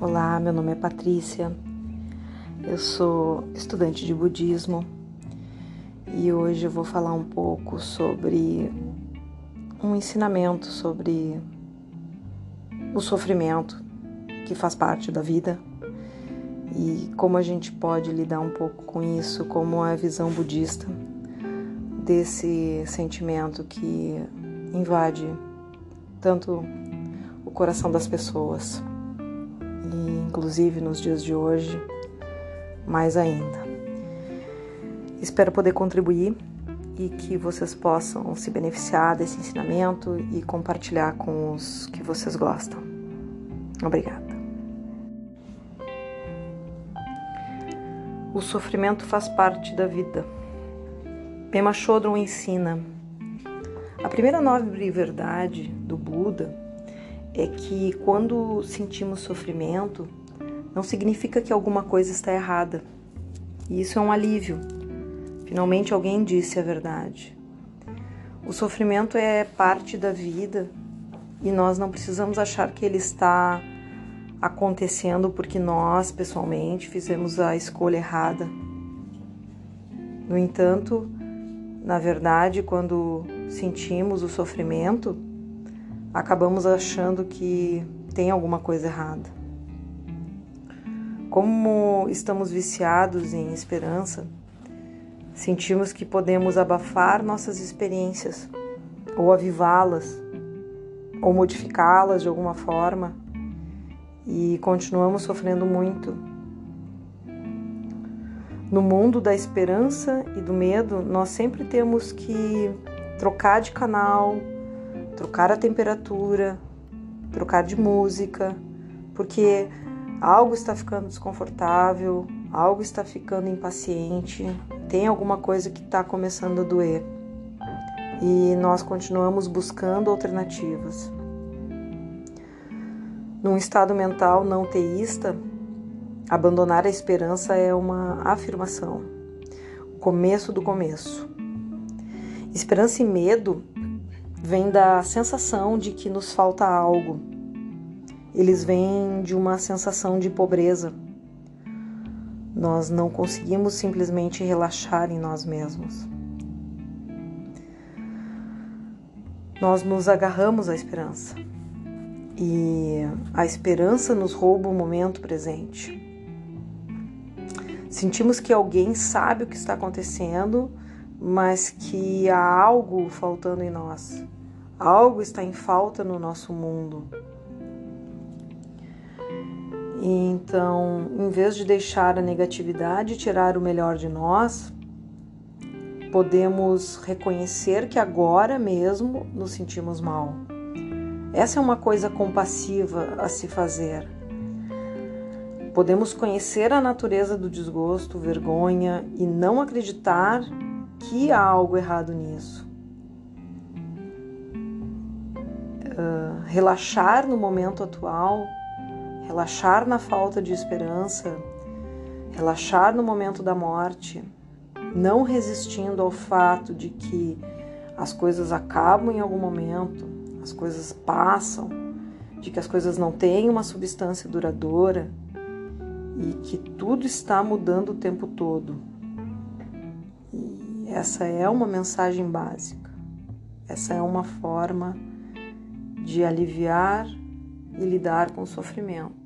Olá, meu nome é Patrícia, eu sou estudante de budismo e hoje eu vou falar um pouco sobre um ensinamento sobre o sofrimento que faz parte da vida e como a gente pode lidar um pouco com isso, como a visão budista desse sentimento que invade tanto o coração das pessoas e inclusive nos dias de hoje mais ainda. Espero poder contribuir e que vocês possam se beneficiar desse ensinamento e compartilhar com os que vocês gostam. Obrigada. O sofrimento faz parte da vida. Pema Chodron ensina: a primeira nobre verdade do Buda é que quando sentimos sofrimento, não significa que alguma coisa está errada. E isso é um alívio. Finalmente alguém disse a verdade. O sofrimento é parte da vida e nós não precisamos achar que ele está acontecendo porque nós, pessoalmente, fizemos a escolha errada. No entanto, na verdade, quando sentimos o sofrimento, acabamos achando que tem alguma coisa errada. Como estamos viciados em esperança, sentimos que podemos abafar nossas experiências, ou avivá-las, ou modificá-las de alguma forma, e continuamos sofrendo muito. No mundo da esperança e do medo, nós sempre temos que trocar de canal, trocar a temperatura, trocar de música, porque algo está ficando desconfortável, algo está ficando impaciente, tem alguma coisa que está começando a doer. E nós continuamos buscando alternativas. Num estado mental não teísta, abandonar a esperança é uma afirmação, o começo do começo. Esperança e medo vem da sensação de que nos falta algo. Eles vêm de uma sensação de pobreza. Nós não conseguimos simplesmente relaxar em nós mesmos. Nós nos agarramos à esperança. E a esperança nos rouba o momento presente. Sentimos que alguém sabe o que está acontecendo, mas que há algo faltando em nós. Algo está em falta no nosso mundo. Então, em vez de deixar a negatividade tirar o melhor de nós, podemos reconhecer que agora mesmo nos sentimos mal. Essa é uma coisa compassiva a se fazer. Podemos conhecer a natureza do desgosto, vergonha e não acreditar que há algo errado nisso. Uh, relaxar no momento atual, relaxar na falta de esperança, relaxar no momento da morte, não resistindo ao fato de que as coisas acabam em algum momento, as coisas passam, de que as coisas não têm uma substância duradoura e que tudo está mudando o tempo todo. Essa é uma mensagem básica. Essa é uma forma de aliviar e lidar com o sofrimento.